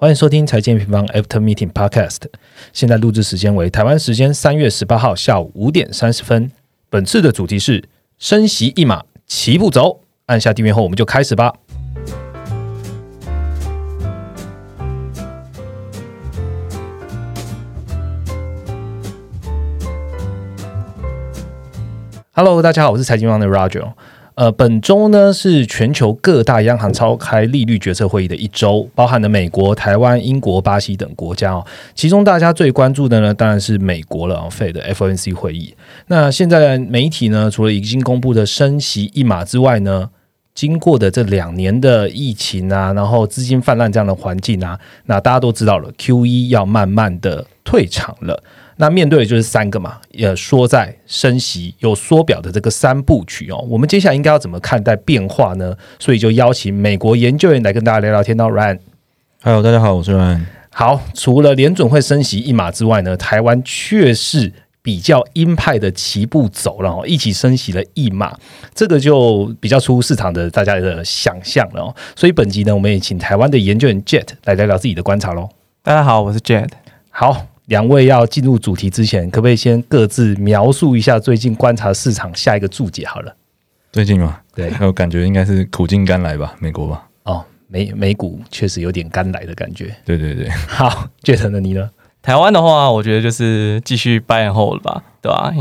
欢迎收听财经平方 After Meeting Podcast。现在录制时间为台湾时间三月十八号下午五点三十分。本次的主题是升息一码，齐步走。按下订阅后，我们就开始吧。Hello，大家好，我是财经王的 Roger。呃，本周呢是全球各大央行召开利率决策会议的一周，包含了美国、台湾、英国、巴西等国家哦。其中大家最关注的呢，当然是美国了，Fed 的 FOMC 会议。那现在媒体呢，除了已经公布的升息一码之外呢，经过的这两年的疫情啊，然后资金泛滥这样的环境啊，那大家都知道了，Q E 要慢慢的退场了。那面对的就是三个嘛，呃，缩在升息有缩表的这个三部曲哦。我们接下来应该要怎么看待变化呢？所以就邀请美国研究员来跟大家聊聊天。到 Ryan，Hello，大家好，我是 Ryan。好，除了联准会升息一码之外呢，台湾却是比较鹰派的齐步走了哦，一起升息了一码，这个就比较出乎市场的大家的想象了哦。所以本集呢，我们也请台湾的研究员 Jet 来聊聊自己的观察喽。大家好，我是 Jet。好。两位要进入主题之前，可不可以先各自描述一下最近观察市场下一个注解？好了，最近嘛，对，我感觉应该是苦尽甘来吧，美国吧。哦，美美股确实有点甘来的感觉。对对对，好，觉得呢？你呢？台湾的话，我觉得就是继续 buy and hold 吧，对吧？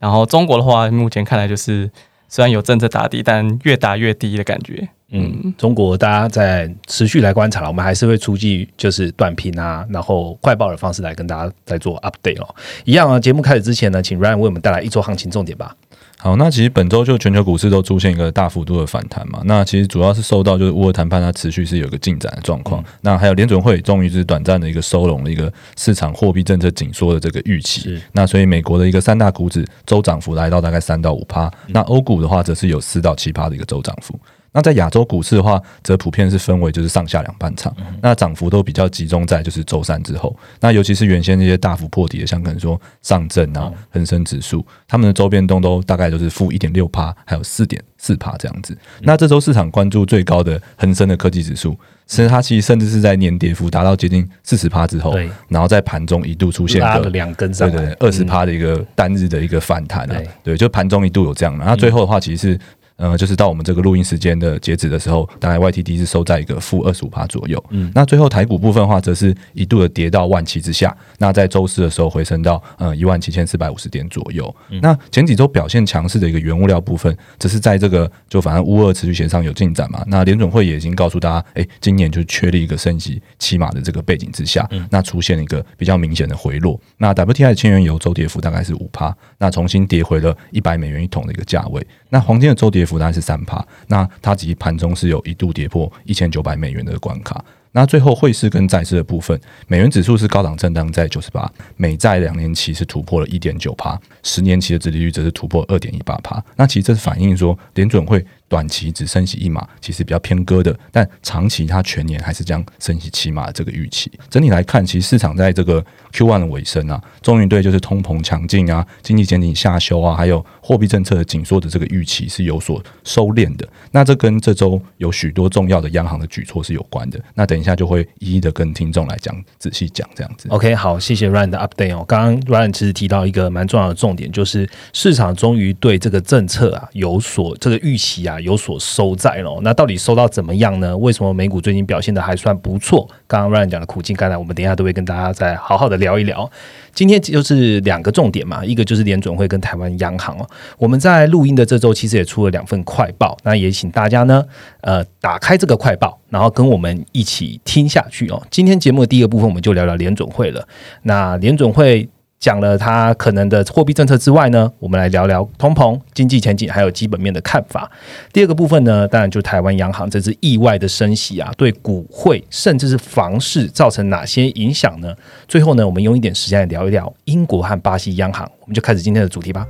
然后中国的话，目前看来就是虽然有政策打底，但越打越低的感觉。嗯，中国大家在持续来观察，我们还是会出具就是短评啊，然后快报的方式来跟大家再做 update 哦。一样啊，节目开始之前呢，请 Ryan 为我们带来一周行情重点吧。好，那其实本周就全球股市都出现一个大幅度的反弹嘛。那其实主要是受到就是乌俄谈判它持续是有一个进展的状况。那还有联准会终于是短暂的一个收拢了一个市场货币政策紧缩的这个预期。那所以美国的一个三大股指周涨幅来到大概三到五趴。那欧股的话则是有四到七趴的一个周涨幅。那在亚洲股市的话，则普遍是分为就是上下两半场，那涨幅都比较集中在就是周三之后。那尤其是原先那些大幅破底的，像可能说上证啊、恒生指数，他们的周变动都大概都是负一点六帕，还有四点四帕这样子。那这周市场关注最高的恒生的科技指数，其实它其实甚至是在年跌幅达到接近四十趴之后，然后在盘中一度出现个两根上对对二十趴的一个单日的一个反弹啊，对，就盘中一度有这样的。那最后的话，其实是。呃，就是到我们这个录音时间的截止的时候，大概 YTD 是收在一个负二十五帕左右。嗯，那最后台股部分的话，则是一度的跌到万七之下。那在周四的时候回升到呃一万七千四百五十点左右。那前几周表现强势的一个原物料部分，只是在这个就反正乌二持续线上有进展嘛。那联准会也已经告诉大家，哎，今年就确立一个升级起码的这个背景之下，那出现一个比较明显的回落。那 WTI 的千元油周跌幅大概是五帕，那重新跌回了一百美元一桶的一个价位。那黄金的周跌幅大概是三趴，那它其实盘中是有一度跌破一千九百美元的关卡。那最后汇市跟债市的部分，美元指数是高档震荡在九十八，美债两年期是突破了一点九趴，十年期的殖利率则是突破二点一八趴。那其实这是反映说联准会。短期只升息一码，其实比较偏鸽的，但长期它全年还是将升息七码的这个预期。整体来看，其实市场在这个 Q one 的尾声啊，终于对就是通膨强劲啊、经济前景下修啊，还有货币政策的紧缩的这个预期是有所收敛的。那这跟这周有许多重要的央行的举措是有关的。那等一下就会一一的跟听众来讲，仔细讲这样子。OK，好，谢谢 Ryan 的 update 哦。刚刚 Ryan 其实提到一个蛮重要的重点，就是市场终于对这个政策啊有所这个预期啊。有所收在了，那到底收到怎么样呢？为什么美股最近表现的还算不错？刚刚 Ryan 讲的苦尽甘来，我们等一下都会跟大家再好好的聊一聊。今天就是两个重点嘛，一个就是联准会跟台湾央行哦。我们在录音的这周其实也出了两份快报，那也请大家呢，呃，打开这个快报，然后跟我们一起听下去哦。今天节目的第一个部分，我们就聊聊联准会了。那联准会。讲了它可能的货币政策之外呢，我们来聊聊通膨、经济前景还有基本面的看法。第二个部分呢，当然就台湾央行这次意外的升息啊，对股汇甚至是房市造成哪些影响呢？最后呢，我们用一点时间来聊一聊英国和巴西央行。我们就开始今天的主题吧。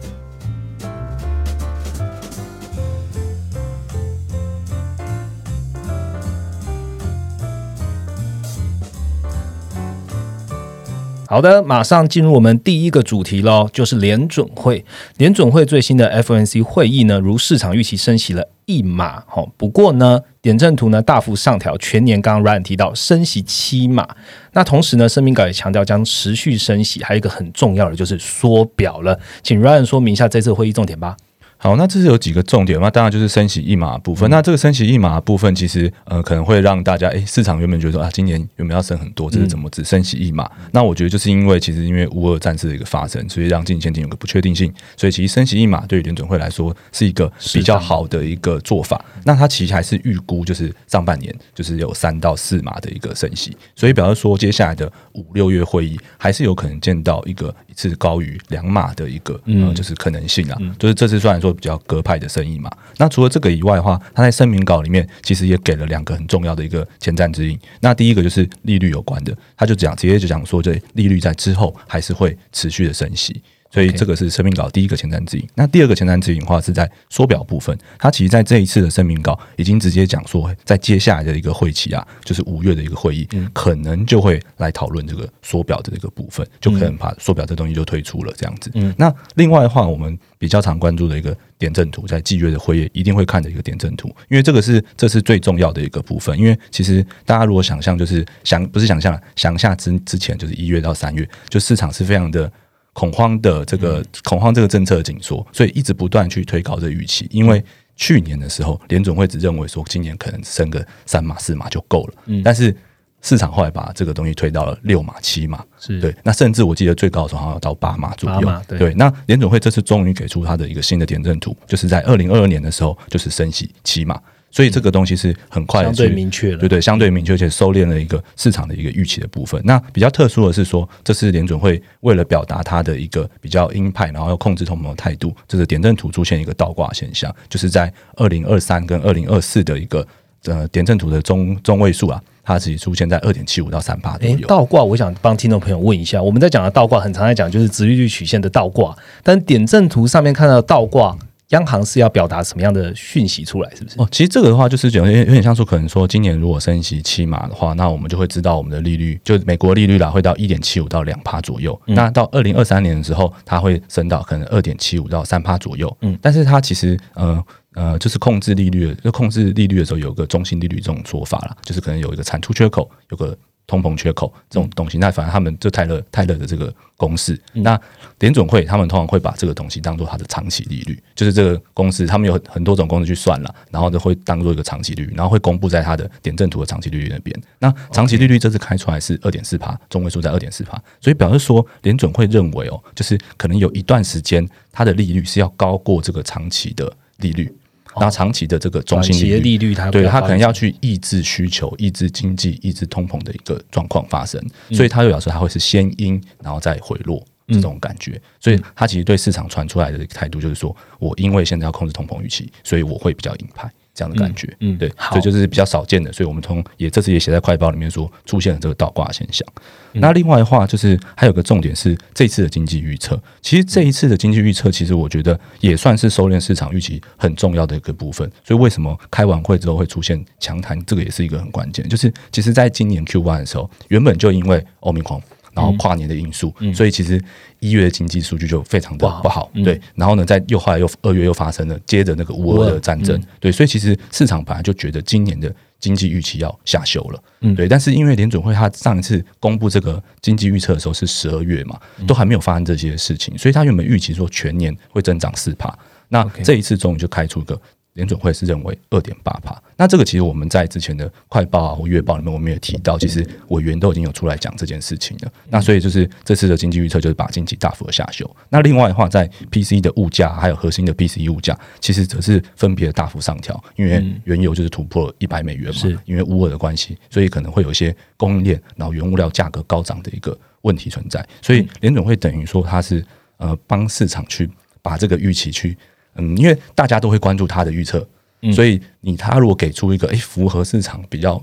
好的，马上进入我们第一个主题喽，就是联准会。联准会最新的 FNC 会议呢，如市场预期升息了一码，哈，不过呢，点阵图呢大幅上调全年，刚刚 Ryan 提到升息七码，那同时呢，声明稿也强调将持续升息，还有一个很重要的就是缩表了，请 Ryan 说明一下这次会议重点吧。好，那这是有几个重点那当然就是升息一码部分。那这个升息一码部分，其实呃可能会让大家诶，市场原本觉得说啊，今年原本要升很多，这是怎么只升息一码？那我觉得就是因为其实因为乌俄战事的一个发生，所以让经济前景有个不确定性，所以其实升息一码对于联准会来说是一个比较好的一个做法。那它其实还是预估就是上半年就是有三到四码的一个升息，所以表示说接下来的五六月会议还是有可能见到一个一次高于两码的一个呃就是可能性啊，就是这次虽然说比较鸽派的。生意嘛，那除了这个以外的话，他在声明稿里面其实也给了两个很重要的一个前瞻指引。那第一个就是利率有关的，他就讲直接就讲说，这利率在之后还是会持续的升息。所以这个是声明稿第一个前瞻指引。那第二个前瞻指引的话是在缩表部分，它其实在这一次的声明稿已经直接讲说，在接下来的一个会期啊，就是五月的一个会议，可能就会来讨论这个缩表的这个部分，就可能把缩表这东西就推出了这样子。那另外的话，我们比较常关注的一个点阵图，在季月的会议一定会看的一个点阵图，因为这个是这是最重要的一个部分。因为其实大家如果想象，就是想不是想象，想下之之前就是一月到三月，就市场是非常的。恐慌的这个恐慌，这个政策紧缩，所以一直不断去推高这预期。因为去年的时候，联总会只认为说今年可能升个三码四码就够了，嗯，但是市场后来把这个东西推到了六码七码，是对。那甚至我记得最高的时候好像到八码左右，对。那联总会这次终于给出它的一个新的点阵图，就是在二零二二年的时候，就是升息七码。所以这个东西是很快相对明确了，对对，相对明确且收敛了一个市场的一个预期的部分。那比较特殊的是说，这次联准会为了表达它的一个比较鹰派，然后要控制通膨的态度，这是点阵图出现一个倒挂现象，就是在二零二三跟二零二四的一个呃点阵图的中中位数啊，它自己出现在二点七五到三八左右。倒挂，我想帮听众朋友问一下，我们在讲的倒挂，很常在讲就是直利率曲线的倒挂，但点阵图上面看到的倒挂。央行是要表达什么样的讯息出来？是不是？哦，其实这个的话，就是有点有点像说，可能说今年如果升息七码的话，那我们就会知道我们的利率，就美国利率啦，会到一点七五到两趴左右。那到二零二三年的时候，它会升到可能二点七五到三趴左右。嗯，但是它其实呃呃，就是控制利率，就控制利率的时候有个中心利率这种说法啦，就是可能有一个产出缺口，有个。通膨缺口这种东西，那反正他们就泰勒泰勒的这个公式，那联准会他们通常会把这个东西当做它的长期利率，就是这个公式，他们有很多种公式去算了，然后就会当做一个长期利率，然后会公布在它的点阵图的长期利率那边。那长期利率这次开出来是二点四帕，中位数在二点四帕，所以表示说联准会认为哦，就是可能有一段时间它的利率是要高过这个长期的利率。那长期的这个中心利率，利率它对它可能要去抑制需求、抑制经济、抑制通膨的一个状况发生，所以它就表示它会是先阴，然后再回落这种感觉。所以它其实对市场传出来的态度就是说，我因为现在要控制通膨预期，所以我会比较鹰派。这样的感觉，嗯，对，所以就是比较少见的，所以我们从也这次也写在快报里面说出现了这个倒挂现象。那另外的话，就是还有个重点是这次的经济预测，其实这一次的经济预测，其实我觉得也算是收敛市场预期很重要的一个部分。所以为什么开完会之后会出现强弹，这个也是一个很关键。就是其实在今年 Q one 的时候，原本就因为欧米狂。然后跨年的因素，所以其实一月的经济数据就非常的不好，对。然后呢，在又后来又二月又发生了接着那个乌俄的战争，对。所以其实市场本来就觉得今年的经济预期要下修了，对。但是因为联准会他上一次公布这个经济预测的时候是十二月嘛，都还没有发生这些事情，所以他原本预期说全年会增长四帕，那这一次终于就开出一个。联准会是认为二点八帕，那这个其实我们在之前的快报啊或月报里面，我们也提到，其实委员都已经有出来讲这件事情了。那所以就是这次的经济预测就是把经济大幅的下修。那另外的话，在 PC 的物价还有核心的 PC 物价，其实则是分别大幅上调，因为原油就是突破一百美元嘛，因为乌尔的关系，所以可能会有一些供应链然后原物料价格高涨的一个问题存在。所以联准会等于说它是呃帮市场去把这个预期去。嗯，因为大家都会关注他的预测，所以你他如果给出一个诶符合市场比较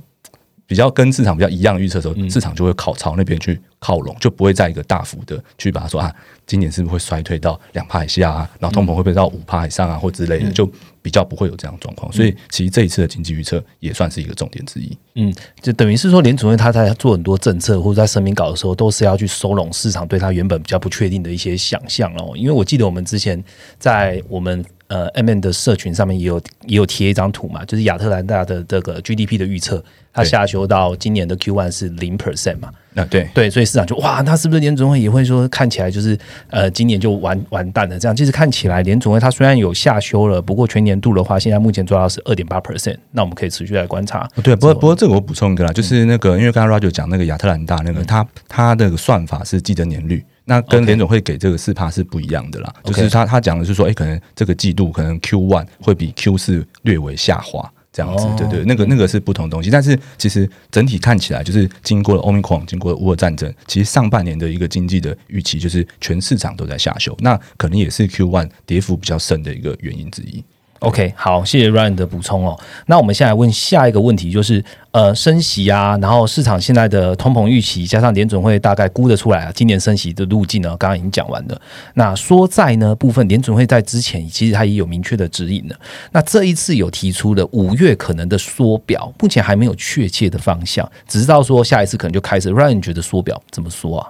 比较跟市场比较一样的预测的时候，市场就会靠朝那边去靠拢，就不会在一个大幅的去把它说啊，今年是不是会衰退到两帕以下啊？然后通膨会不会到五帕以上啊，或之类的，就比比较不会有这样状况。所以其实这一次的经济预测也算是一个重点之一。嗯，就等于是说，联储会他在做很多政策或者在声明稿的时候，都是要去收拢市场对他原本比较不确定的一些想象哦。因为我记得我们之前在我们呃 M N 的社群上面也有也有贴一张图嘛，就是亚特兰大的这个 G D P 的预测，它下修到今年的 Q one 是零 percent 嘛。那对对，所以市场就哇，那是不是联总会也会说看起来就是呃，今年就完完蛋了？这样其实看起来联总会它虽然有下修了，不过全年度的话，现在目前做到是二点八 percent。那我们可以持续来观察。对，不过不过这个我补充一个啦，就是那个因为刚刚 Roger 讲那个亚特兰大那个，它它的算法是记得年率，那跟联总会给这个四帕是不一样的啦。就是他他讲的是说，哎，可能这个季度可能 Q one 会比 Q 四略微下滑。这样子，对对，那个那个是不同东西，但是其实整体看起来，就是经过了欧米狂，经过了乌俄战争，其实上半年的一个经济的预期，就是全市场都在下修，那可能也是 Q one 跌幅比较深的一个原因之一。OK，好，谢谢 Ryan 的补充哦。那我们现在问下一个问题，就是呃，升息啊，然后市场现在的通膨预期，加上联准会大概估得出来啊，今年升息的路径呢，刚刚已经讲完了。那说在呢部分，联准会在之前其实它也有明确的指引的。那这一次有提出了五月可能的缩表，目前还没有确切的方向，只知道说下一次可能就开始。Ryan 觉得缩表怎么说啊？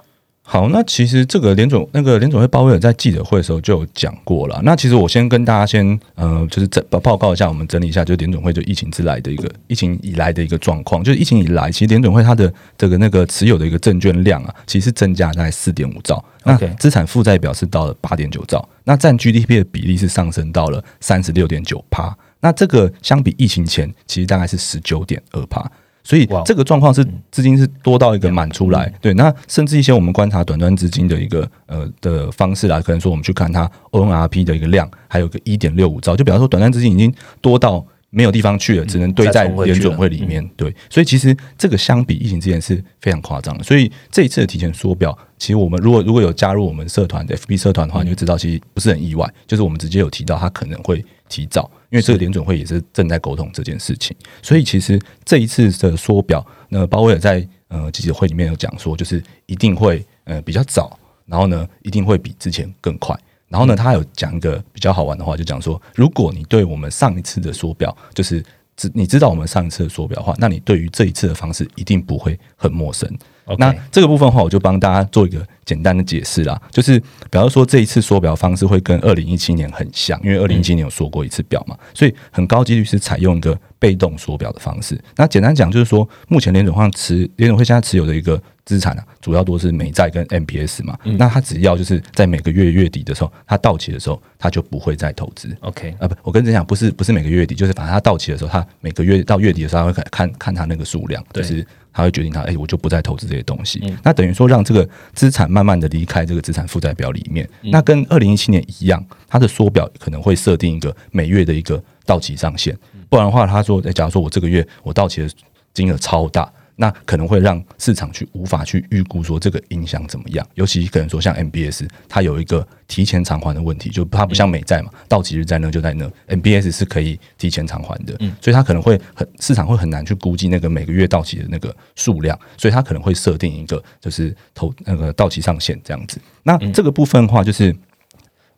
好，那其实这个联总那个联总会鲍威尔在记者会的时候就有讲过了。那其实我先跟大家先呃，就是整报告一下，我们整理一下，就是联总会就疫情之来的一个疫情以来的一个状况。就是疫情以来，其实联总会它的这个那个持有的一个证券量啊，其实增加大概四点五兆，那资产负债表是到了八点九兆，那占 GDP 的比例是上升到了三十六点九帕。那这个相比疫情前，其实大概是十九点二帕。所以这个状况是资金是多到一个满出来，对，那甚至一些我们观察短端资金的一个呃的方式啊，可能说我们去看它 ONRP 的一个量，还有个一点六五兆，就比方说短端资金已经多到没有地方去了，只能堆在联准会里面，对，所以其实这个相比疫情之前是非常夸张的，所以这一次的提前缩表，其实我们如果如果有加入我们社团的 FB 社团的话，你就知道其实不是很意外，就是我们直接有提到它可能会提早。因为这个联准会也是正在沟通这件事情，所以其实这一次的缩表，那鲍威尔在呃记者会里面有讲说，就是一定会呃比较早，然后呢一定会比之前更快，然后呢他有讲一个比较好玩的话，就讲说，如果你对我们上一次的缩表，就是知你知道我们上一次的缩表的话，那你对于这一次的方式一定不会很陌生。那这个部分的话，我就帮大家做一个简单的解释啦。就是，比方说这一次缩表方式会跟二零一七年很像，因为二零一七年有缩过一次表嘛，所以很高几率是采用一个被动缩表的方式。那简单讲就是说，目前联总会持联总会现在持有的一个资产啊，主要多是美债跟 MBS 嘛。那它只要就是在每个月月底的时候，它到期的时候，它就不会再投资。OK 啊，不，我跟你讲，不是不是每个月底，就是反正它到期的时候，它每个月到月底的时候，它会看看它那个数量，就是。他会决定他，哎，我就不再投资这些东西。那等于说，让这个资产慢慢的离开这个资产负债表里面。那跟二零一七年一样，它的缩表可能会设定一个每月的一个到期上限。不然的话，他说，假如说我这个月我到期的金额超大。那可能会让市场去无法去预估说这个影响怎么样，尤其可能说像 MBS，它有一个提前偿还的问题，就它不像美债嘛，到期日在那就在那，MBS 是可以提前偿还的，所以它可能会很市场会很难去估计那个每个月到期的那个数量，所以它可能会设定一个就是投那个到期上限这样子。那这个部分的话，就是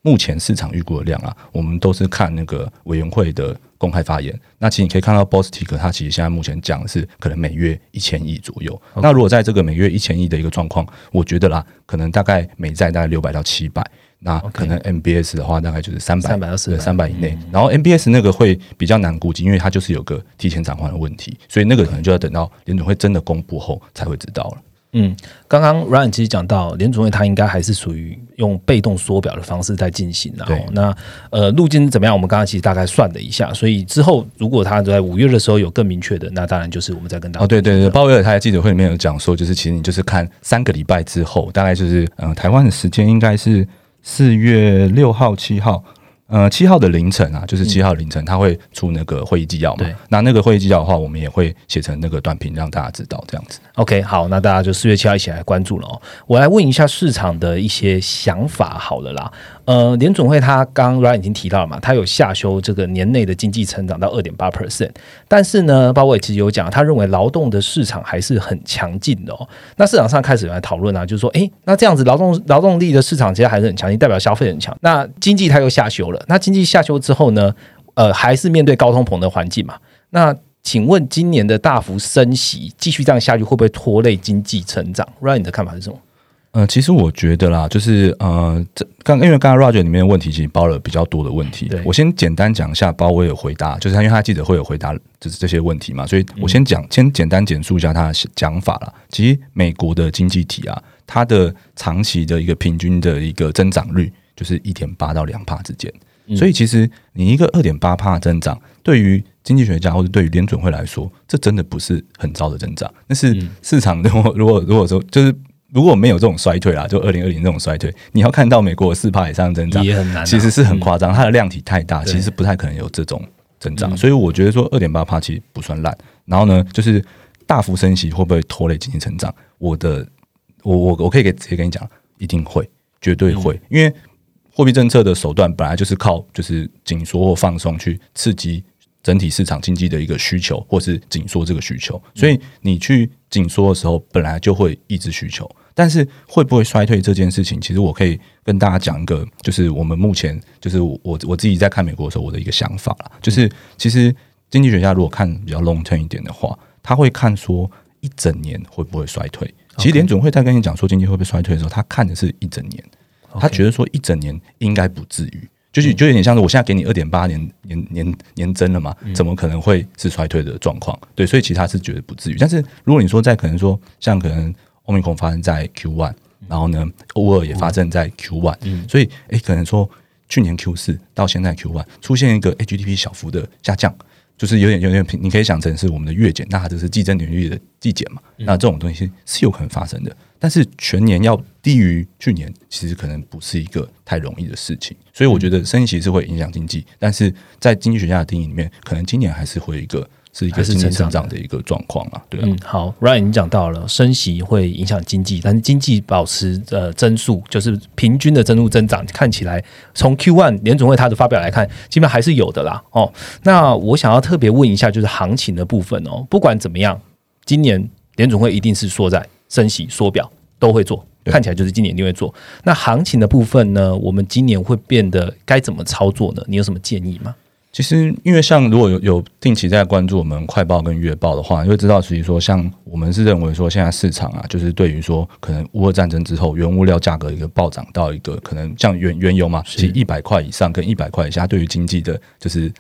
目前市场预估的量啊，我们都是看那个委员会的。公开发言，那其实你可以看到，Bostik 它其实现在目前讲的是可能每月一千亿左右。那如果在这个每月一千亿的一个状况，我觉得啦，可能大概美债大概六百到七百，那可能 MBS 的话大概就是三百，三百二十，三百以内。然后 MBS 那个会比较难估计，因为它就是有个提前偿还的问题，所以那个可能就要等到联总会真的公布后才会知道了。嗯，刚刚 Ryan 其实讲到联储会，它应该还是属于用被动缩表的方式在进行的。对，那呃路径怎么样？我们刚刚其实大概算了一下，所以之后如果他在五月的时候有更明确的，那当然就是我们再跟大家。哦，对对对，鲍威尔他在记者会里面有讲说，就是其实你就是看三个礼拜之后，大概就是嗯台湾的时间应该是四月六号、七号。呃，七号的凌晨啊，就是七号凌晨，他会出那个会议纪要嘛？对。那那个会议纪要的话，我们也会写成那个短评，让大家知道这样子。OK，好，那大家就四月七号一起来关注了哦。我来问一下市场的一些想法，好了啦。呃，联总会他刚刚已经提到了嘛，他有下修这个年内的经济成长到二点八 percent，但是呢，鲍威尔其实有讲，他认为劳动的市场还是很强劲的哦。那市场上开始有来讨论啊，就是说，诶，那这样子劳动劳动力的市场其实还是很强劲，代表消费很强。那经济它又下修了，那经济下修之后呢？呃还是面对高通膨的环境嘛。那请问今年的大幅升息继续这样下去，会不会拖累经济成长？Ryan 你的看法是什么？呃，其实我觉得啦，就是呃，这刚因为刚刚 Roger 里面的问题其实包了比较多的问题，我先简单讲一下，包我有回答，就是他因为他记者会有回答就是这些问题嘛，所以我先讲，先简单简述一下他的讲法啦。其实美国的经济体啊，它的长期的一个平均的一个增长率就是一点八到两帕之间，所以其实你一个二点八帕增长，对于经济学家或者对于联准会来说，这真的不是很糟的增长，那是市场如果如果如果说就是。如果没有这种衰退啦，就二零二零这种衰退，你要看到美国四帕以上增长也很难，其实是很夸张，它的量体太大，其实不太可能有这种增长。所以我觉得说二点八帕其实不算烂。然后呢，就是大幅升息会不会拖累经济成长？我的，我我我可以给直接跟你讲，一定会，绝对会，因为货币政策的手段本来就是靠就是紧缩或放松去刺激。整体市场经济的一个需求，或是紧缩这个需求，所以你去紧缩的时候，本来就会抑制需求。但是会不会衰退这件事情，其实我可以跟大家讲一个，就是我们目前就是我我自己在看美国的时候，我的一个想法啦，就是其实经济学家如果看比较 long term 一点的话，他会看说一整年会不会衰退。其实联总会在跟你讲说经济会不会衰退的时候，他看的是一整年，他觉得说一整年应该不至于。就是就有点像是我现在给你二点八年年年年增了嘛，怎么可能会是衰退的状况？对，所以其他是觉得不至于。但是如果你说在可能说像可能欧米孔发生在 Q one，然后呢欧二也发生在 Q one，所以诶可能说去年 Q 四到现在 Q one 出现一个 HDP 小幅的下降。就是有点有点平，你可以想成是我们的月减，那它就是季增年率的季减嘛。那这种东西是有可能发生的，但是全年要低于去年，其实可能不是一个太容易的事情。所以我觉得升息是会影响经济，但是在经济学家的定义里面，可能今年还是会一个。是一个经济成长的一个状况啊，对啊。嗯，好，Ryan 已经讲到了，升息会影响经济，但是经济保持呃增速，就是平均的增速增长，看起来从 Q one 联总会它的发表来看，基本上还是有的啦。哦，那我想要特别问一下，就是行情的部分哦，不管怎么样，今年联总会一定是缩在升息缩表都会做，看起来就是今年一定会做。那行情的部分呢，我们今年会变得该怎么操作呢？你有什么建议吗？其实，因为像如果有有定期在关注我们快报跟月报的话，你会知道，其实说像我们是认为说，现在市场啊，就是对于说可能乌俄战争之后，原物料价格一个暴涨到一个可能像原原油嘛，其实一百块以上跟一百块以下，对于经济的就是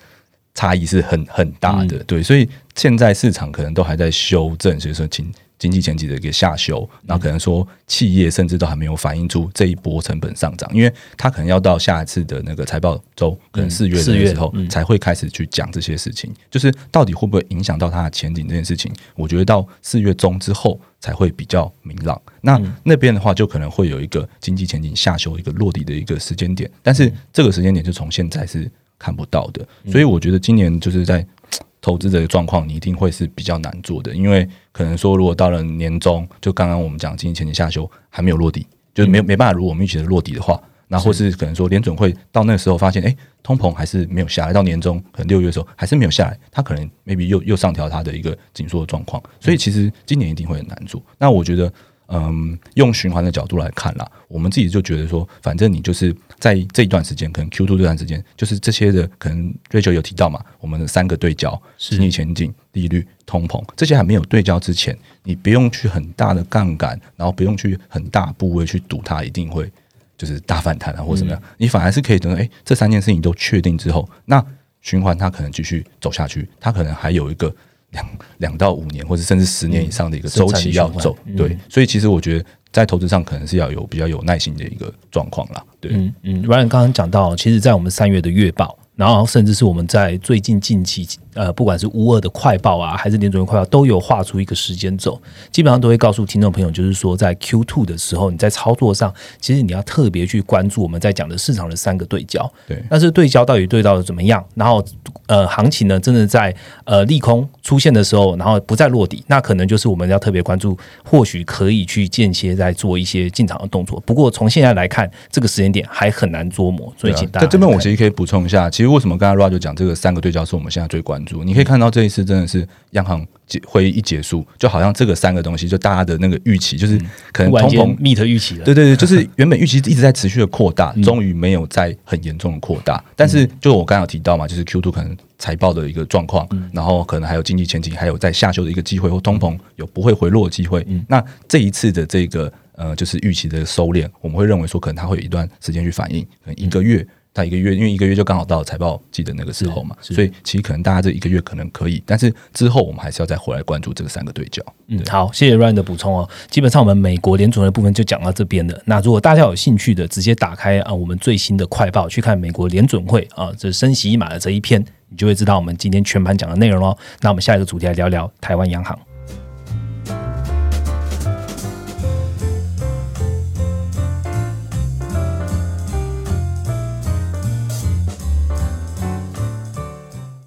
差异是很很大的。对，所以现在市场可能都还在修正，所以说请。经济前景的一个下修，然后可能说企业甚至都还没有反映出这一波成本上涨，因为它可能要到下一次的那个财报周，可能四月的时候才会开始去讲这些事情，就是到底会不会影响到它的前景这件事情，我觉得到四月中之后才会比较明朗。那那边的话，就可能会有一个经济前景下修一个落地的一个时间点，但是这个时间点就从现在是看不到的，所以我觉得今年就是在。投资的状况，你一定会是比较难做的，因为可能说，如果到了年终，就刚刚我们讲经济前景下修还没有落地，就是没没办法如果我们预期的落地的话，那或是可能说联准会到那个时候发现，哎，通膨还是没有下来，到年终可能六月的时候还是没有下来，它可能 maybe 又又上调它的一个紧缩的状况，所以其实今年一定会很难做。那我觉得。嗯，用循环的角度来看啦，我们自己就觉得说，反正你就是在这一段时间，可能 Q two 这段时间，就是这些的可能 Rachel 有提到嘛，我们的三个对焦，经济前景、利率、通膨，这些还没有对焦之前，你不用去很大的杠杆，然后不用去很大部位去赌它一定会就是大反弹啊，或怎么样，你反而是可以等，哎，这三件事情都确定之后，那循环它可能继续走下去，它可能还有一个。两两到五年，或者甚至十年以上的一个周期要走，对，所以其实我觉得在投资上可能是要有比较有耐心的一个状况啦，对，嗯嗯，Ryan 刚刚讲到，其实，在我们三月的月报。然后，甚至是我们在最近近期，呃，不管是乌二的快报啊，还是联准会快报，都有画出一个时间轴，基本上都会告诉听众朋友，就是说，在 Q two 的时候，你在操作上，其实你要特别去关注我们在讲的市场的三个对焦。对，但是对焦到底对到的怎么样？然后，呃，行情呢，真的在呃利空出现的时候，然后不再落底，那可能就是我们要特别关注，或许可以去间歇在做一些进场的动作。不过从现在来看，这个时间点还很难捉摸，所以请大家在这边我其实可以补充一下，其实。为什么刚才 Roger 讲这个三个对焦是我们现在最关关注。你可以看到这一次真的是央行会议一结束，就好像这个三个东西，就大家的那个预期，就是可能通膨 meet 预期了。对对对，就是 原本预期一直在持续的扩大，终于没有再很严重的扩大。但是就我刚刚有提到嘛，就是 Q two 可能财报的一个状况，然后可能还有经济前景，还有在下修的一个机会，或通膨有不会回落的机会。那这一次的这个呃，就是预期的收敛，我们会认为说，可能它会有一段时间去反应，可能一个月。在一个月，因为一个月就刚好到财报季的那个时候嘛，所以其实可能大家这一个月可能可以，但是之后我们还是要再回来关注这个三个对角。嗯，好，谢谢 Ryan 的补充哦。基本上我们美国联总的部分就讲到这边了。那如果大家有兴趣的，直接打开啊我们最新的快报去看美国联准会啊这升息一码的这一篇，你就会知道我们今天全盘讲的内容哦。那我们下一个主题来聊聊台湾央行。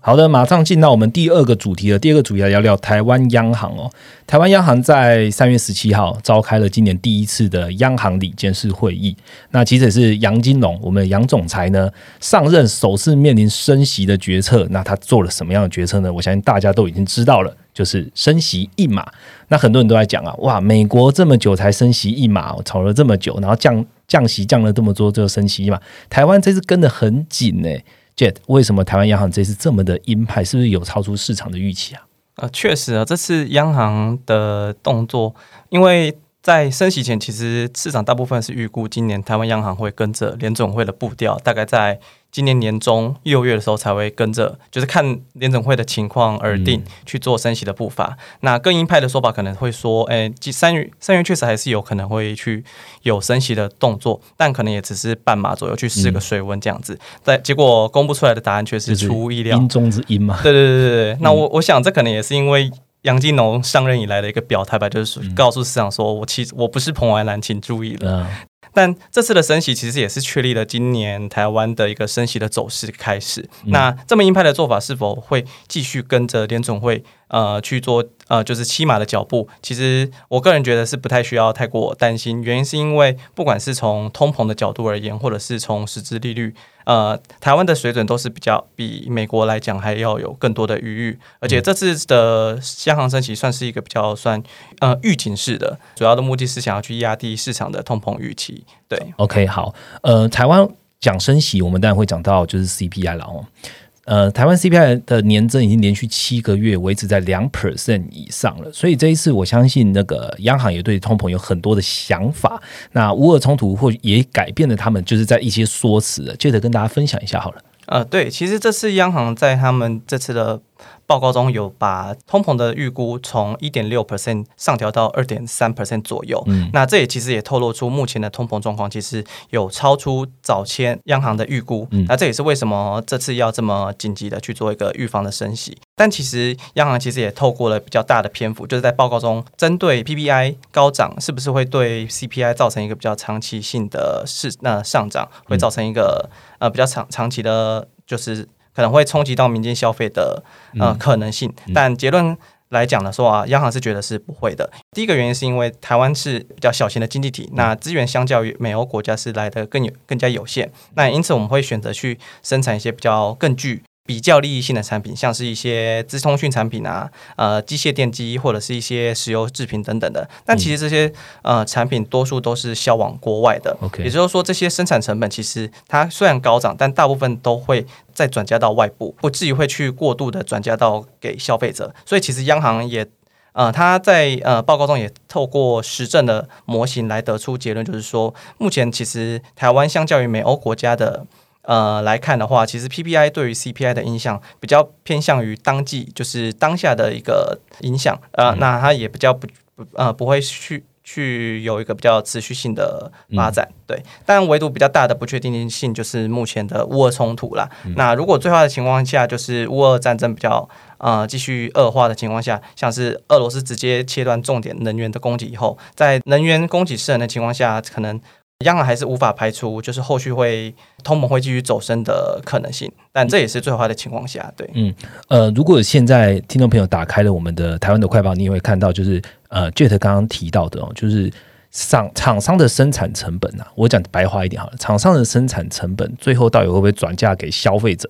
好的，马上进到我们第二个主题了。第二个主题来聊聊台湾央行哦。台湾央行在三月十七号召开了今年第一次的央行理监事会议。那其实也是杨金龙，我们的杨总裁呢上任首次面临升息的决策。那他做了什么样的决策呢？我相信大家都已经知道了，就是升息一码。那很多人都在讲啊，哇，美国这么久才升息一码，炒了这么久，然后降降息降了这么多，就升息一码。台湾这次跟得很紧呢。Jet，为什么台湾央行这次这么的鹰派？是不是有超出市场的预期啊？呃，确实啊，这次央行的动作，因为。在升息前，其实市场大部分是预估今年台湾央行会跟着联总会的步调，大概在今年年中六月的时候才会跟着，就是看联总会的情况而定去做升息的步伐。那更鹰派的说法可能会说，哎，三月三月确实还是有可能会去有升息的动作，但可能也只是半马左右去试个水温这样子。在结果公布出来的答案却是出乎意料，阴中之阴嘛。对对对对对。那我我想这可能也是因为。杨金龙上任以来的一个表态吧，就是告诉市场说：“我其实我不是彭淮南，请注意了。”但这次的升息其实也是确立了今年台湾的一个升息的走势开始。那这么鹰派的做法是否会继续跟着联总会呃去做呃就是七码的脚步？其实我个人觉得是不太需要太过担心。原因是因为不管是从通膨的角度而言，或者是从实质利率。呃，台湾的水准都是比较比美国来讲还要有更多的余裕，而且这次的央行升息算是一个比较算呃预警式的，主要的目的是想要去压低市场的通膨预期。对，OK，好，呃，台湾讲升息，我们当然会讲到就是 CPI 了哦。呃，台湾 CPI 的年增已经连续七个月维持在两 percent 以上了，所以这一次我相信那个央行也对通膨有很多的想法。那乌俄冲突或也改变了他们，就是在一些说辞，接着跟大家分享一下好了。呃，对，其实这次央行在他们这次的。报告中有把通膨的预估从一点六 percent 上调到二点三 percent 左右，嗯，那这也其实也透露出目前的通膨状况其实有超出早前央行的预估，嗯，那这也是为什么这次要这么紧急的去做一个预防的升息。但其实央行其实也透过了比较大的篇幅，就是在报告中针对 PPI 高涨是不是会对 CPI 造成一个比较长期性的市那上涨，会造成一个呃比较长长期的，就是。可能会冲击到民间消费的呃可能性，但结论来讲的说啊，央行是觉得是不会的。第一个原因是因为台湾是比较小型的经济体，那资源相较于美欧国家是来的更有更加有限，那因此我们会选择去生产一些比较更具。比较利益性的产品，像是一些资通讯产品啊，呃，机械电机或者是一些石油制品等等的。但其实这些呃产品多数都是销往国外的。也就是说，这些生产成本其实它虽然高涨，但大部分都会再转嫁到外部，不至于会去过度的转嫁到给消费者。所以其实央行也呃，他在呃报告中也透过实证的模型来得出结论，就是说，目前其实台湾相较于美欧国家的。呃，来看的话，其实 PPI 对于 CPI 的影响比较偏向于当季，就是当下的一个影响。呃，那它也比较不不呃不会去去有一个比较持续性的发展。对，但唯独比较大的不确定性就是目前的乌俄冲突啦。那如果最坏的情况下，就是乌俄战争比较呃继续恶化的情况下，像是俄罗斯直接切断重点能源的供给以后，在能源供给失衡的情况下，可能。央行还是无法排除，就是后续会通膨会继续走升的可能性，但这也是最坏的情况下。对，嗯，呃，如果现在听众朋友打开了我们的台湾的快报，你也会看到，就是呃，Jet 刚刚提到的哦，就是厂厂商的生产成本啊，我讲白话一点好了，厂商的生产成本最后到底会不会转嫁给消费者？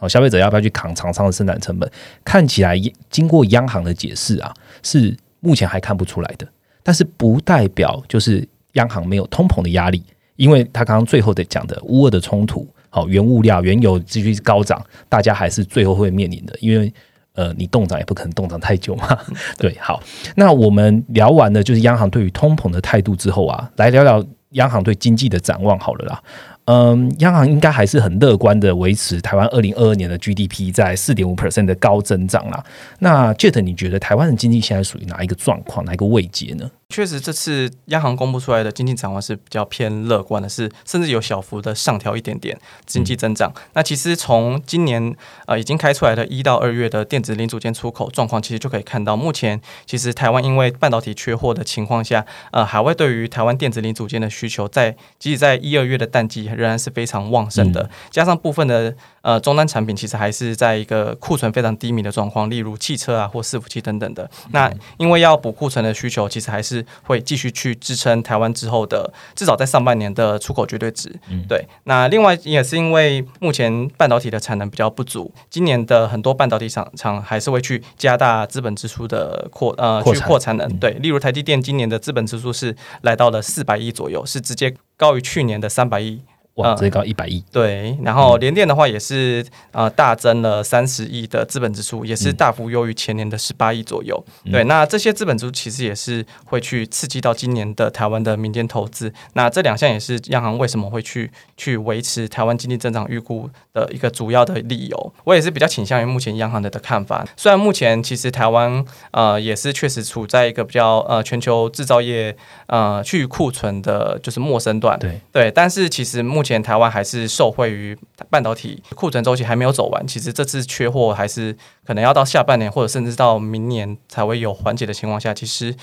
哦，消费者要不要去扛厂商的生产成本？看起来经过央行的解释啊，是目前还看不出来的。但是不代表就是央行没有通膨的压力，因为他刚刚最后的讲的乌俄的冲突，好，原物料、原油继续高涨，大家还是最后会面临的，因为呃，你动涨也不可能动涨太久嘛。对，好，那我们聊完了就是央行对于通膨的态度之后啊，来聊聊央行对经济的展望好了啦。嗯，央行应该还是很乐观的，维持台湾二零二二年的 GDP 在四点五 percent 的高增长啦。那 Jet，你觉得台湾的经济现在属于哪一个状况，哪一个位阶呢？确实，这次央行公布出来的经济展望是比较偏乐观的，是甚至有小幅的上调一点点经济增长。那其实从今年呃已经开出来的一到二月的电子零组件出口状况，其实就可以看到，目前其实台湾因为半导体缺货的情况下，呃，海外对于台湾电子零组件的需求，在即使在一二月的淡季仍然是非常旺盛的，加上部分的。呃，终端产品其实还是在一个库存非常低迷的状况，例如汽车啊或伺服器等等的。那因为要补库存的需求，其实还是会继续去支撑台湾之后的至少在上半年的出口绝对值。对，那另外也是因为目前半导体的产能比较不足，今年的很多半导体厂厂还是会去加大资本支出的扩呃去扩产能。对，例如台积电今年的资本支出是来到了四百亿左右，是直接高于去年的三百亿。哇，最高一百亿。对，然后联电的话也是呃大增了三十亿的资本支出，也是大幅优于前年的十八亿左右。对，那这些资本支出其实也是会去刺激到今年的台湾的民间投资。那这两项也是央行为什么会去去维持台湾经济增长预估的一个主要的理由。我也是比较倾向于目前央行的的看法。虽然目前其实台湾呃也是确实处在一个比较呃全球制造业呃去库存的就是陌生段。对对，但是其实目目前台湾还是受惠于半导体库存周期还没有走完，其实这次缺货还是可能要到下半年或者甚至到明年才会有缓解的情况下，其实。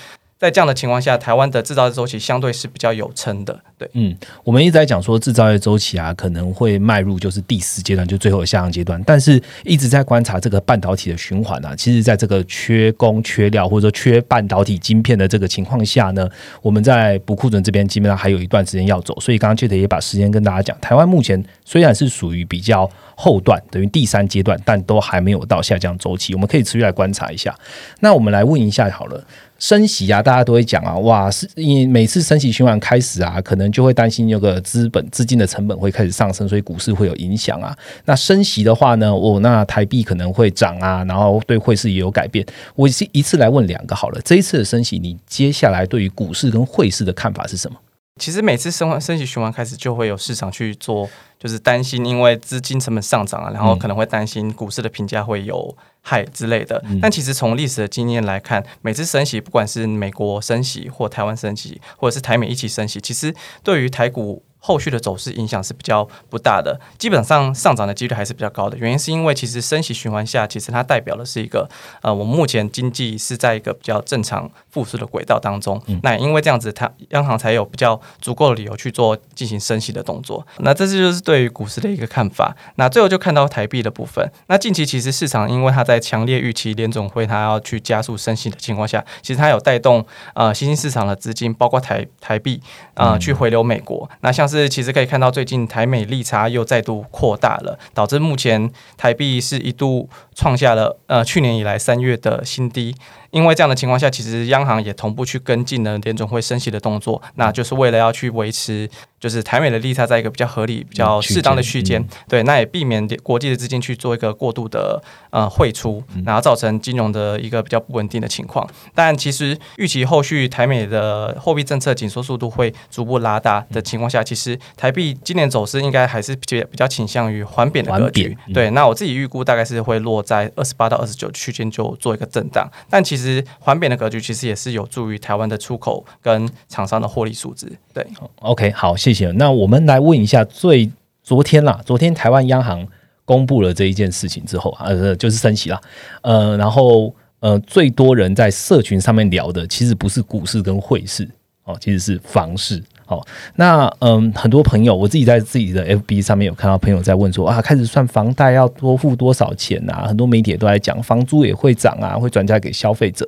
在这样的情况下，台湾的制造业周期相对是比较有撑的。对，嗯，我们一直在讲说制造业周期啊，可能会迈入就是第四阶段，就最后的下降阶段。但是一直在观察这个半导体的循环啊，其实在这个缺工、缺料或者说缺半导体晶片的这个情况下呢，我们在补库存这边基本上还有一段时间要走。所以刚刚记得也把时间跟大家讲，台湾目前虽然是属于比较后段，等于第三阶段，但都还没有到下降周期，我们可以持续来观察一下。那我们来问一下好了。升息啊，大家都会讲啊，哇，是因每次升息循环开始啊，可能就会担心有个资本资金的成本会开始上升，所以股市会有影响啊。那升息的话呢，哦，那台币可能会涨啊，然后对汇市也有改变。我是一次来问两个好了，这一次的升息，你接下来对于股市跟汇市的看法是什么？其实每次升完升息循环开始，就会有市场去做，就是担心因为资金成本上涨啊，然后可能会担心股市的评价会有害之类的。但其实从历史的经验来看，每次升息，不管是美国升息或台湾升息，或者是台美一起升息，其实对于台股。后续的走势影响是比较不大的，基本上上涨的几率还是比较高的。原因是因为其实升息循环下，其实它代表的是一个呃，我们目前经济是在一个比较正常复苏的轨道当中。那因为这样子，它央行才有比较足够的理由去做进行升息的动作。那这次就是对于股市的一个看法。那最后就看到台币的部分。那近期其实市场因为它在强烈预期联总会它要去加速升息的情况下，其实它有带动呃新兴市场的资金，包括台台币啊去回流美国。那像是其实可以看到，最近台美利差又再度扩大了，导致目前台币是一度创下了呃去年以来三月的新低。因为这样的情况下，其实央行也同步去跟进了联总会升息的动作，那就是为了要去维持。就是台美的利差在一个比较合理、比较适当的区间，对，那也避免国际的资金去做一个过度的呃汇出，然后造成金融的一个比较不稳定的情况。但其实预期后续台美的货币政策紧缩速度会逐步拉大的情况下，其实台币今年走势应该还是比较比较倾向于缓贬的格局。对，那我自己预估大概是会落在二十八到二十九区间就做一个震荡。但其实环贬的格局其实也是有助于台湾的出口跟厂商的获利数字。对，OK，好，谢谢。那我们来问一下，最昨天啦，昨天台湾央行公布了这一件事情之后啊，呃，就是升息了，呃，然后呃，最多人在社群上面聊的，其实不是股市跟汇市哦，其实是房市哦。那嗯，很多朋友，我自己在自己的 FB 上面有看到朋友在问说啊，开始算房贷要多付多少钱啊？很多媒体都在讲，房租也会涨啊，会转嫁给消费者。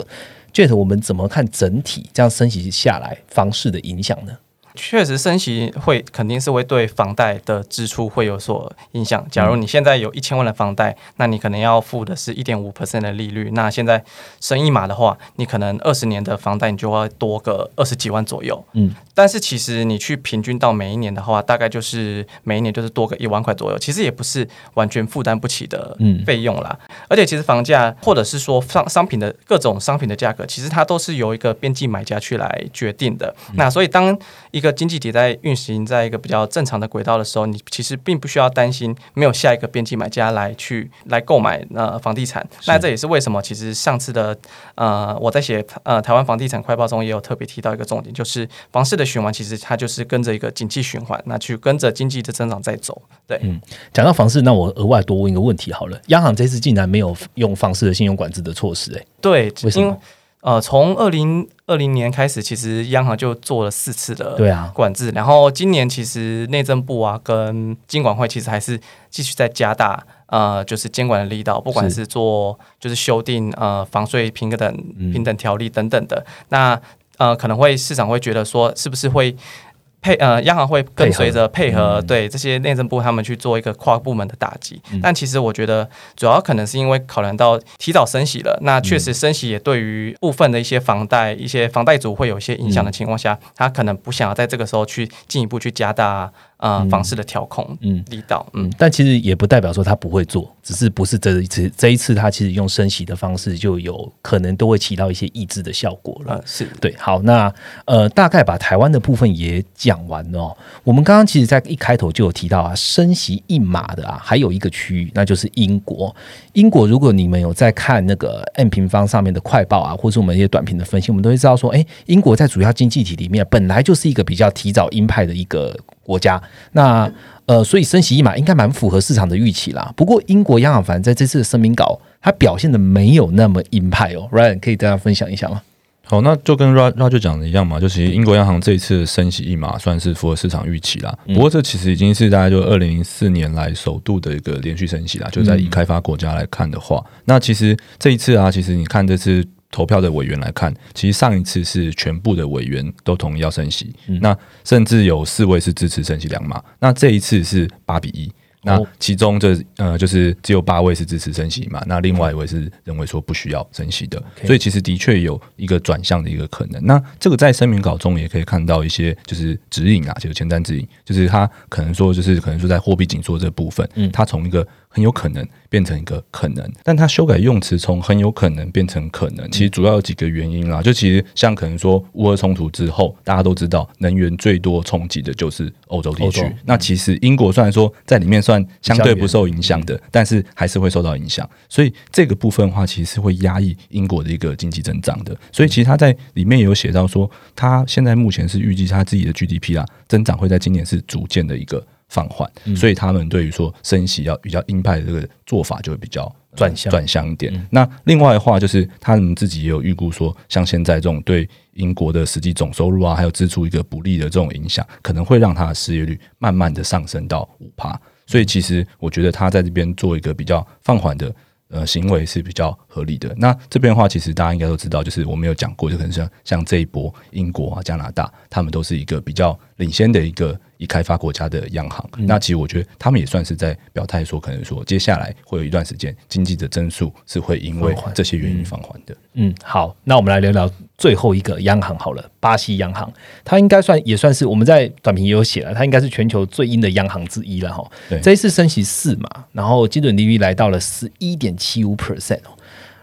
Jet，我们怎么看整体这样升息下来房市的影响呢？确实升息会肯定是会对房贷的支出会有所影响。假如你现在有一千万的房贷，那你可能要付的是一点五 percent 的利率。那现在升一码的话，你可能二十年的房贷你就要多个二十几万左右。嗯，但是其实你去平均到每一年的话，大概就是每一年就是多个一万块左右。其实也不是完全负担不起的费用啦。而且其实房价或者是说商商品的各种商品的价格，其实它都是由一个边际买家去来决定的。那所以当一个经济体在运行在一个比较正常的轨道的时候，你其实并不需要担心没有下一个边际买家来去来购买呃房地产。那这也是为什么其实上次的呃我在写呃台湾房地产快报中也有特别提到一个重点，就是房市的循环其实它就是跟着一个景气循环，那去跟着经济的增长在走。对，嗯，讲到房市，那我额外多问一个问题好了，央行这次竟然没有用房市的信用管制的措施，哎，对，为什么？呃，从二零二零年开始，其实央行就做了四次的对啊。管制，然后今年其实内政部啊跟金管会其实还是继续在加大呃，就是监管的力道，不管是。做就是修订呃房税平等平等条例等等的，那呃可能会市场会觉得说是不是会。配呃，央行会跟随着配合，对这些内政部他们去做一个跨部门的打击。但其实我觉得，主要可能是因为考量到提早升息了，那确实升息也对于部分的一些房贷、一些房贷族会有一些影响的情况下，他可能不想要在这个时候去进一步去加大。啊，房市的调控，嗯，力道，嗯，但其实也不代表说他不会做，只是不是这一次，这一次他其实用升息的方式，就有可能都会起到一些抑制的效果了。是对，好，那呃，大概把台湾的部分也讲完了。我们刚刚其实在一开头就有提到啊，升息一码的啊，还有一个区域，那就是英国。英国，如果你们有在看那个 M 平方上面的快报啊，或是我们一些短评的分析，我们都会知道说，哎，英国在主要经济体里面本来就是一个比较提早鹰派的一个。国家那呃，所以升息一码应该蛮符合市场的预期啦。不过英国央行反正在这次的声明稿，它表现的没有那么鹰派哦。Ryan 可以大家分享一下吗？好，那就跟 Ra Ra 就讲的一样嘛，就其实英国央行这一次升息一码算是符合市场预期啦。不过这其实已经是大概就二零零四年来首度的一个连续升息啦。就在已开发国家来看的话，那其实这一次啊，其实你看这次。投票的委员来看，其实上一次是全部的委员都同意要升息，那甚至有四位是支持升息两码，那这一次是八比一。那其中这呃就是只有八位是支持升息嘛，那另外一位是认为说不需要升息的，所以其实的确有一个转向的一个可能。那这个在声明稿中也可以看到一些就是指引啊，就是前瞻指引，就是他可能说就是可能说在货币紧缩这部分，嗯，他从一个很有可能变成一个可能，但它修改用词从很有可能变成可能，其实主要有几个原因啦，就其实像可能说乌俄冲突之后，大家都知道能源最多冲击的就是欧洲地区，那其实英国虽然说在里面算。相对不受影响的，但是还是会受到影响，所以这个部分的话，其实是会压抑英国的一个经济增长的。所以其实他在里面也有写到说，他现在目前是预计他自己的 GDP 啊增长会在今年是逐渐的一个放缓，所以他们对于说升息要比较鹰派的这个做法就会比较转向转向一点。那另外的话，就是他们自己也有预估说，像现在这种对英国的实际总收入啊，还有支出一个不利的这种影响，可能会让他的失业率慢慢的上升到五帕。所以其实我觉得他在这边做一个比较放缓的呃行为是比较合理的。那这边的话，其实大家应该都知道，就是我们有讲过，就可能像像这一波英国啊、加拿大，他们都是一个比较领先的一个已开发国家的央行。那其实我觉得他们也算是在表态说，可能说接下来会有一段时间经济的增速是会因为这些原因放缓的。嗯，好，那我们来聊聊。最后一个央行好了，巴西央行，它应该算也算是我们在短评也有写了，它应该是全球最阴的央行之一了哈。这一次升息四嘛，然后基准利率来到了十一点七五 percent 哦。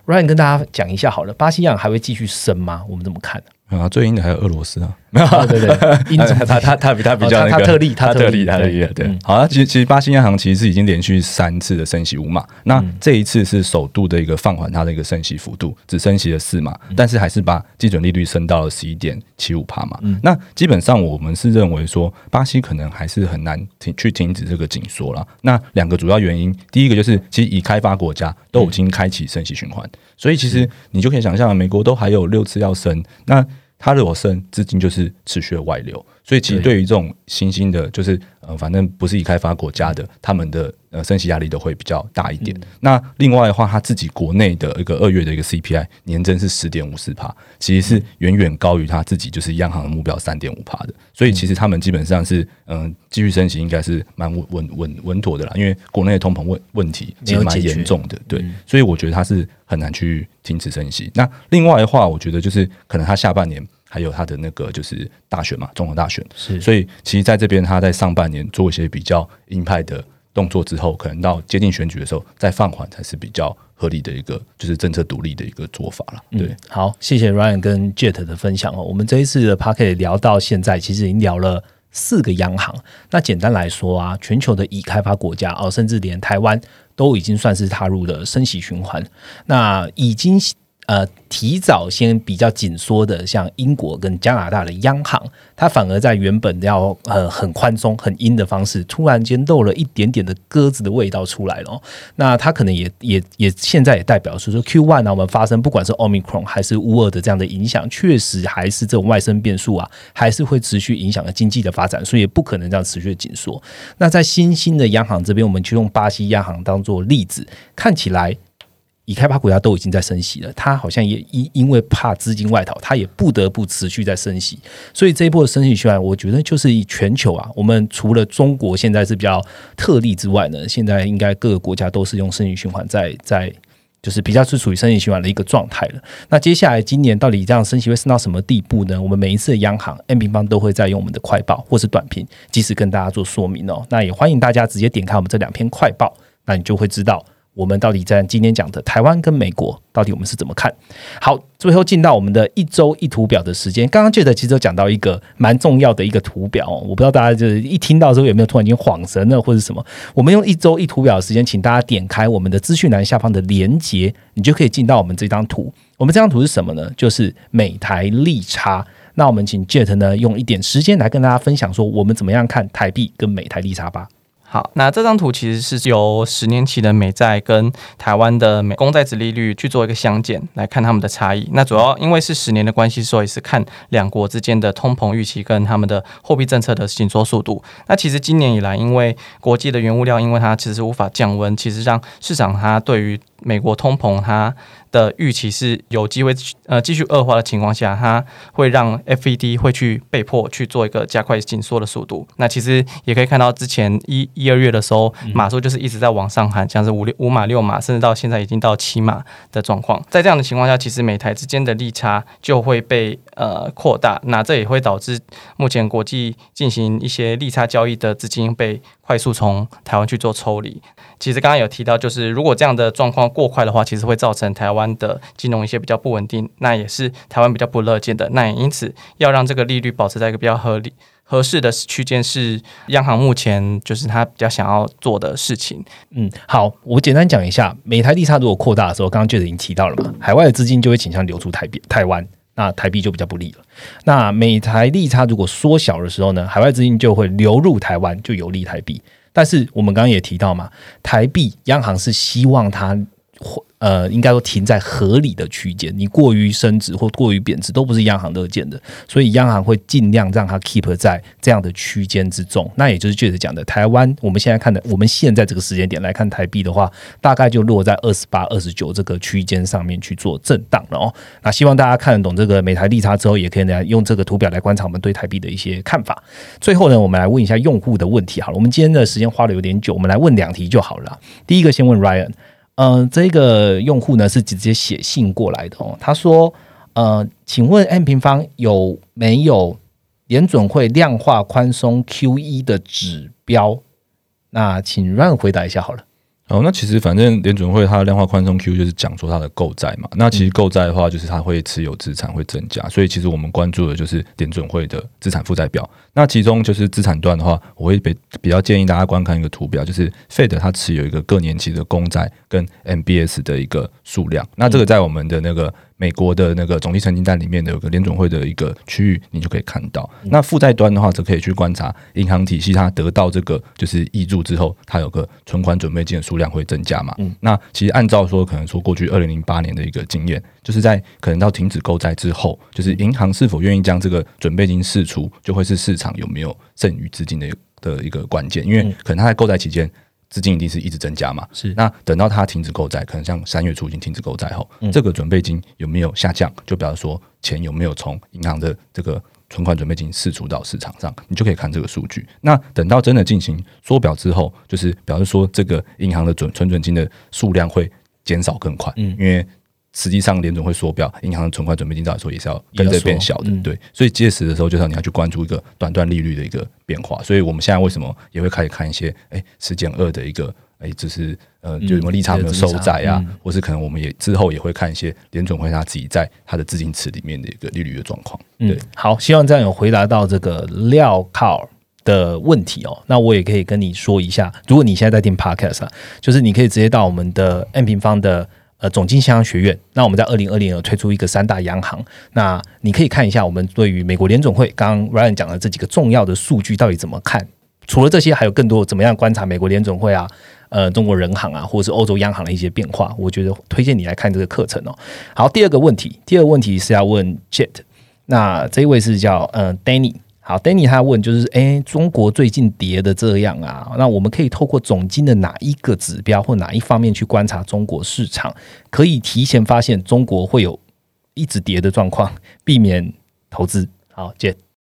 Ryan 跟大家讲一下好了，巴西样还会继续升吗？我们怎么看呢？啊，最硬的还有俄罗斯啊，没有对对，他他他比他比较他特例，他特例，他特例，对。好，其实其实巴西央行其实是已经连续三次的升息五码，那这一次是首度的一个放缓它的一个升息幅度，只升息了四码，但是还是把基准利率升到了十一点七五帕嘛。那基本上我们是认为说，巴西可能还是很难停去停止这个紧缩了。那两个主要原因，第一个就是其实已开发国家都已经开启升息循环，所以其实你就可以想象，美国都还有六次要升，那它如果升，资金就是持续的外流，所以其实对于这种新兴的，就是呃，反正不是已开发国家的，他们的呃升息压力都会比较大一点。那另外的话，他自己国内的一个二月的一个 CPI 年增是十点五四帕，其实是远远高于他自己就是央行的目标三点五帕的。所以其实他们基本上是嗯继续升息应该是蛮稳稳稳稳妥的啦，因为国内的通膨问问题其实蛮严重的，对，所以我觉得他是很难去停止升息。那另外的话，我觉得就是可能他下半年。还有他的那个就是大选嘛，总统大选，是，所以其实在这边他在上半年做一些比较鹰派的动作之后，可能到接近选举的时候再放缓才是比较合理的一个就是政策独立的一个做法了。对，好，谢谢 Ryan 跟 Jet 的分享哦。我们这一次的 p a r k e t 聊到现在，其实已经聊了四个央行。那简单来说啊，全球的已开发国家哦，甚至连台湾都已经算是踏入了升息循环，那已经。呃，提早先比较紧缩的，像英国跟加拿大的央行，它反而在原本要呃很宽松、很阴的方式，突然间漏了一点点的鸽子的味道出来了。那它可能也也也现在也代表是说，Q one 呢，我们发生不管是 Omicron 还是乌尔的这样的影响，确实还是这种外生变数啊，还是会持续影响了经济的发展，所以也不可能这样持续的紧缩。那在新兴的央行这边，我们就用巴西央行当做例子，看起来。已开发国家都已经在升息了，它好像也因因为怕资金外逃，它也不得不持续在升息。所以这一波的升息循环，我觉得就是以全球啊，我们除了中国现在是比较特例之外呢，现在应该各个国家都是用升息循环在在，就是比较是处于升息循环的一个状态了。那接下来今年到底这样升息会升到什么地步呢？我们每一次的央行 N 平方都会在用我们的快报或是短评，及时跟大家做说明哦。那也欢迎大家直接点开我们这两篇快报，那你就会知道。我们到底在今天讲的台湾跟美国，到底我们是怎么看好？最后进到我们的一周一图表的时间。刚刚记得其实有讲到一个蛮重要的一个图表，我不知道大家就是一听到之后有没有突然间恍神了或者什么？我们用一周一图表的时间，请大家点开我们的资讯栏下方的连接，你就可以进到我们这张图。我们这张图是什么呢？就是美台利差。那我们请 Jet 呢用一点时间来跟大家分享说，我们怎么样看台币跟美台利差吧。好，那这张图其实是由十年期的美债跟台湾的美公债值利率去做一个相减，来看他们的差异。那主要因为是十年的关系，所以是看两国之间的通膨预期跟他们的货币政策的紧缩速度。那其实今年以来，因为国际的原物料，因为它其实无法降温，其实让市场它对于美国通膨它。的预期是有机会呃继续恶化的情况下，它会让 FED 会去被迫去做一个加快紧缩的速度。那其实也可以看到，之前一一二月的时候，码数就是一直在往上喊，像是五六五码六码，甚至到现在已经到七码的状况。在这样的情况下，其实美台之间的利差就会被呃扩大，那这也会导致目前国际进行一些利差交易的资金被快速从台湾去做抽离。其实刚刚有提到，就是如果这样的状况过快的话，其实会造成台湾的金融一些比较不稳定，那也是台湾比较不乐见的。那也因此要让这个利率保持在一个比较合理、合适的区间，是央行目前就是他比较想要做的事情。嗯，好，我简单讲一下，美台利差如果扩大的时候，刚刚就已经提到了嘛，海外的资金就会倾向流出台币、台湾，那台币就比较不利了。那美台利差如果缩小的时候呢，海外资金就会流入台湾，就有利台币。但是我们刚刚也提到嘛，台币央行是希望它。呃，应该说停在合理的区间，你过于升值或过于贬值都不是央行乐见的，所以央行会尽量让它 keep 在这样的区间之中。那也就是确实讲的，台湾我们现在看的，我们现在这个时间点来看台币的话，大概就落在二十八、二十九这个区间上面去做震荡了哦。那希望大家看得懂这个美台利差之后，也可以来用这个图表来观察我们对台币的一些看法。最后呢，我们来问一下用户的问题好了，我们今天的时间花的有点久，我们来问两题就好了。第一个先问 Ryan。嗯，这个用户呢是直接写信过来的哦。他说：“呃，请问 M 平方有没有联准会量化宽松 Q E 的指标？那请 Run 回答一下好了。”哦，那其实反正联准会它的量化宽松 Q 就是讲说它的购债嘛。那其实购债的话，就是它会持有资产会增加，所以其实我们关注的就是联准会的资产负债表。那其中就是资产端的话，我会比比较建议大家观看一个图表，就是 Fed 它持有一个各年期的公债跟 MBS 的一个数量。那这个在我们的那个。美国的那个总计成绩单里面的有个联准会的一个区域，你就可以看到。那负债端的话，则可以去观察银行体系它得到这个就是挹注之后，它有个存款准备金的数量会增加嘛？嗯，那其实按照说，可能说过去二零零八年的一个经验，就是在可能到停止购债之后，就是银行是否愿意将这个准备金释出，就会是市场有没有剩余资金的的一个关键，因为可能它在购债期间。资金一定是一直增加嘛？是。那等到它停止购债，可能像三月初已经停止购债后，这个准备金有没有下降？就表示说钱有没有从银行的这个存款准备金释出到市场上，你就可以看这个数据。那等到真的进行缩表之后，就是表示说这个银行的准存准金的数量会减少更快，嗯，因为。实际上，联总会缩表，银行的存款准备金照来说也是要跟着变小的，对。所以届时的时候，就是你要去关注一个短端利率的一个变化。所以我们现在为什么也会开始看一些，哎，十减二的一个，哎，就是呃，就什么利差没有收窄啊，或是可能我们也之后也会看一些联总会他自己在他的资金池里面的一个利率的状况。对，好，希望这样有回答到这个料靠的问题哦。那我也可以跟你说一下，如果你现在在听 Podcast 啊，就是你可以直接到我们的 N 平方的。呃，总经商学院，那我们在二零二零年推出一个三大央行，那你可以看一下我们对于美国联总会刚刚 Ryan 讲的这几个重要的数据到底怎么看。除了这些，还有更多怎么样观察美国联总会啊，呃，中国人行啊，或者是欧洲央行的一些变化。我觉得推荐你来看这个课程哦。好，第二个问题，第二个问题是要问 Jet，那这一位是叫呃 Danny。好，Danny 他问就是，哎，中国最近跌的这样啊，那我们可以透过总金的哪一个指标或哪一方面去观察中国市场，可以提前发现中国会有一直跌的状况，避免投资。好，见。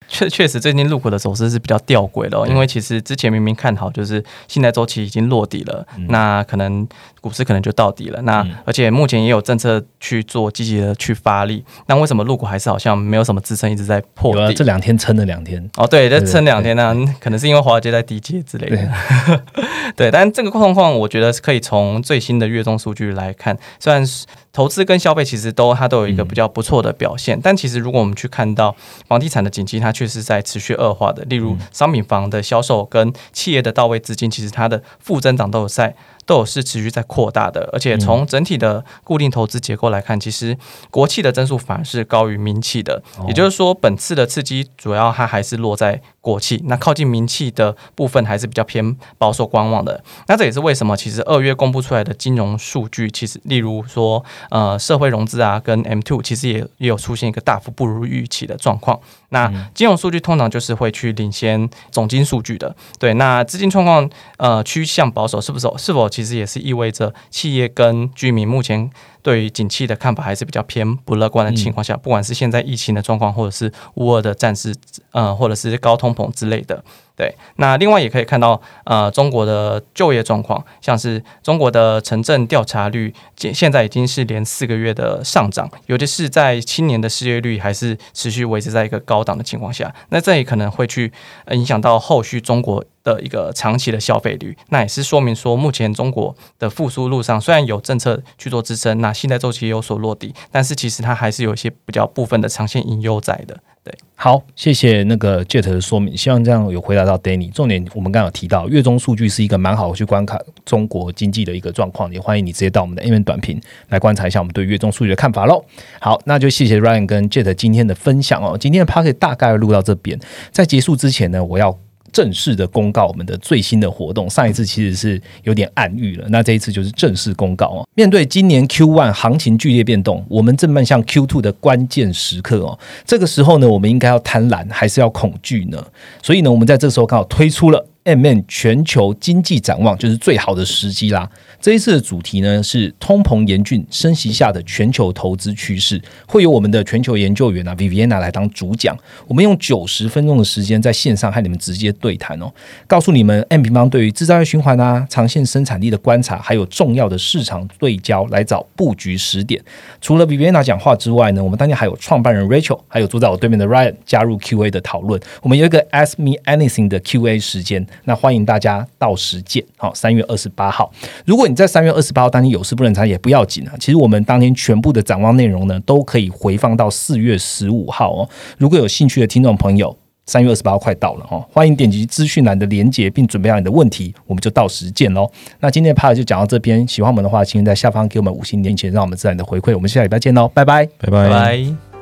确确实，最近入股的走势是比较吊诡的，因为其实之前明明看好，就是信贷周期已经落底了，那可能股市可能就到底了。那而且目前也有政策去做积极的去发力，那为什么入股还是好像没有什么支撑，一直在破底？这两天撑了两天。哦，对，在撑两天呢，可能是因为华尔街在低阶之类的。对，但这个状况我觉得是可以从最新的月中数据来看，虽然是。投资跟消费其实都它都有一个比较不错的表现，但其实如果我们去看到房地产的景气，它确实在持续恶化的。例如商品房的销售跟企业的到位资金，其实它的负增长都有在。都有是持续在扩大的，而且从整体的固定投资结构来看，其实国企的增速反而是高于民企的。也就是说，本次的刺激主要它还是落在国企，那靠近民企的部分还是比较偏保守观望的。那这也是为什么，其实二月公布出来的金融数据，其实例如说呃社会融资啊跟 M two，其实也也有出现一个大幅不如预期的状况。那金融数据通常就是会去领先总金数据的。对，那资金状况呃趋向保守，是不是？是否？其实也是意味着企业跟居民目前对于景气的看法还是比较偏不乐观的情况下，不管是现在疫情的状况，或者是乌尔的战事，呃，或者是高通膨之类的。对，那另外也可以看到，呃，中国的就业状况，像是中国的城镇调查率，现现在已经是连四个月的上涨，尤其是在青年的失业率还是持续维持在一个高档的情况下，那这也可能会去影响到后续中国的一个长期的消费率，那也是说明说，目前中国的复苏路上虽然有政策去做支撑，那信贷周期有所落地，但是其实它还是有一些比较部分的长线隐忧在的。对，好，谢谢那个 Jet 的说明，希望这样有回答到 Danny。重点我们刚刚有提到，月中数据是一个蛮好去观看中国经济的一个状况，也欢迎你直接到我们的 A 面短评来观察一下我们对月中数据的看法喽。好，那就谢谢 Ryan 跟 Jet 今天的分享哦。今天的 p a r k e t 大概录到这边，在结束之前呢，我要。正式的公告我们的最新的活动，上一次其实是有点暗喻了，那这一次就是正式公告哦。面对今年 Q one 行情剧烈变动，我们正迈向 Q two 的关键时刻哦。这个时候呢，我们应该要贪婪还是要恐惧呢？所以呢，我们在这时候刚好推出了。M N 全球经济展望就是最好的时机啦。这一次的主题呢是通膨严峻升息下的全球投资趋势，会有我们的全球研究员啊 Viviana 来当主讲。我们用九十分钟的时间在线上和你们直接对谈哦，告诉你们 M 平方对于制造业循环啊、长线生产力的观察，还有重要的市场对焦来找布局时点。除了 Viviana 讲话之外呢，我们当天还有创办人 Rachel，还有坐在我对面的 Ryan 加入 Q A 的讨论。我们有一个 Ask Me Anything 的 Q A 时间。那欢迎大家到时见，好，三月二十八号。如果你在三月二十八号当天有事不能参也不要紧啊。其实我们当天全部的展望内容呢，都可以回放到四月十五号哦。如果有兴趣的听众朋友，三月二十八号快到了哦，欢迎点击资讯栏的连接，并准备好你的问题，我们就到时见喽。那今天的 p a 就讲到这边，喜欢我们的话，请在下方给我们五星点钱，让我们自然的回馈。我们下礼拜见喽，拜，拜拜拜。